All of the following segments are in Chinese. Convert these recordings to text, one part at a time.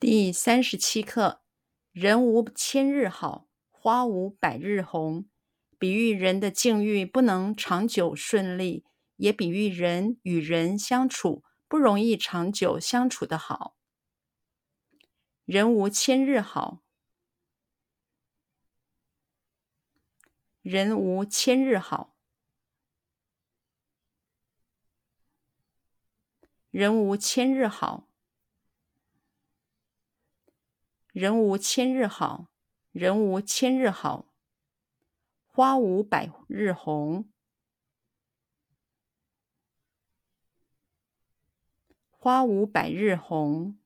第三十七课：人无千日好，花无百日红。比喻人的境遇不能长久顺利，也比喻人与人相处不容易长久相处的好。人无千日好，人无千日好，人无千日好。人无千日好，人无千日好，花无百日红，花无百日红，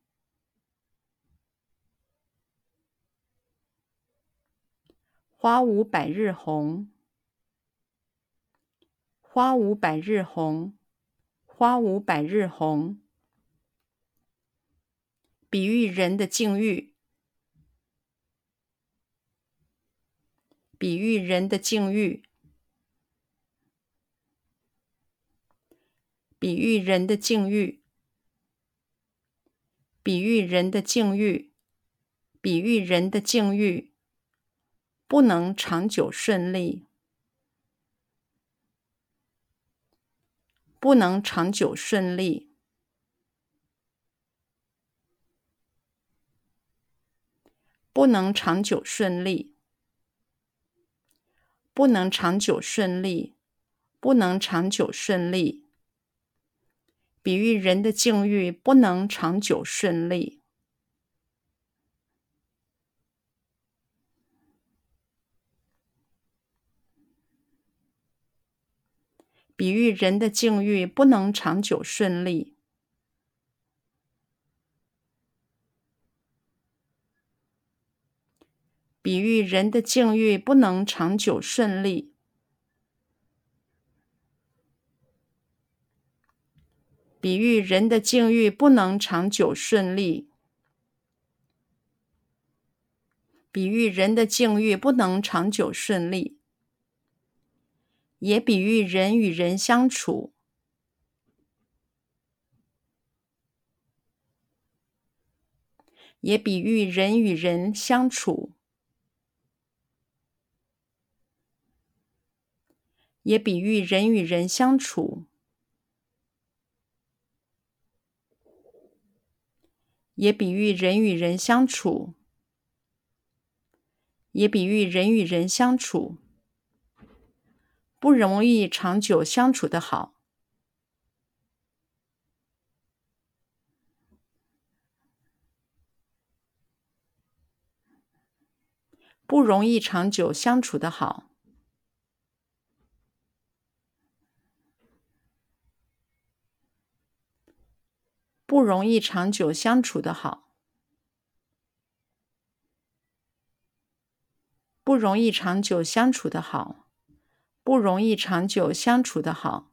花无百日红，花无百日红，花无百日红，比喻人的境遇。比喻人的境遇，比喻人的境遇，比喻人的境遇，比喻人的境遇，不能长久顺利，不能长久顺利，不能长久顺利。不能长久顺利，不能长久顺利。比喻人的境遇不能长久顺利。比喻人的境遇不能长久顺利。比喻人的境遇不能长久顺利。比喻人的境遇不能长久顺利。比喻人的境遇不能长久顺利。也比喻人与人相处。也比喻人与人相处。也比喻人与人相处，也比喻人与人相处，也比喻人与人相处，不容易长久相处的好，不容易长久相处的好。不容易长久相处的好，不容易长久相处的好，不容易长久相处的好。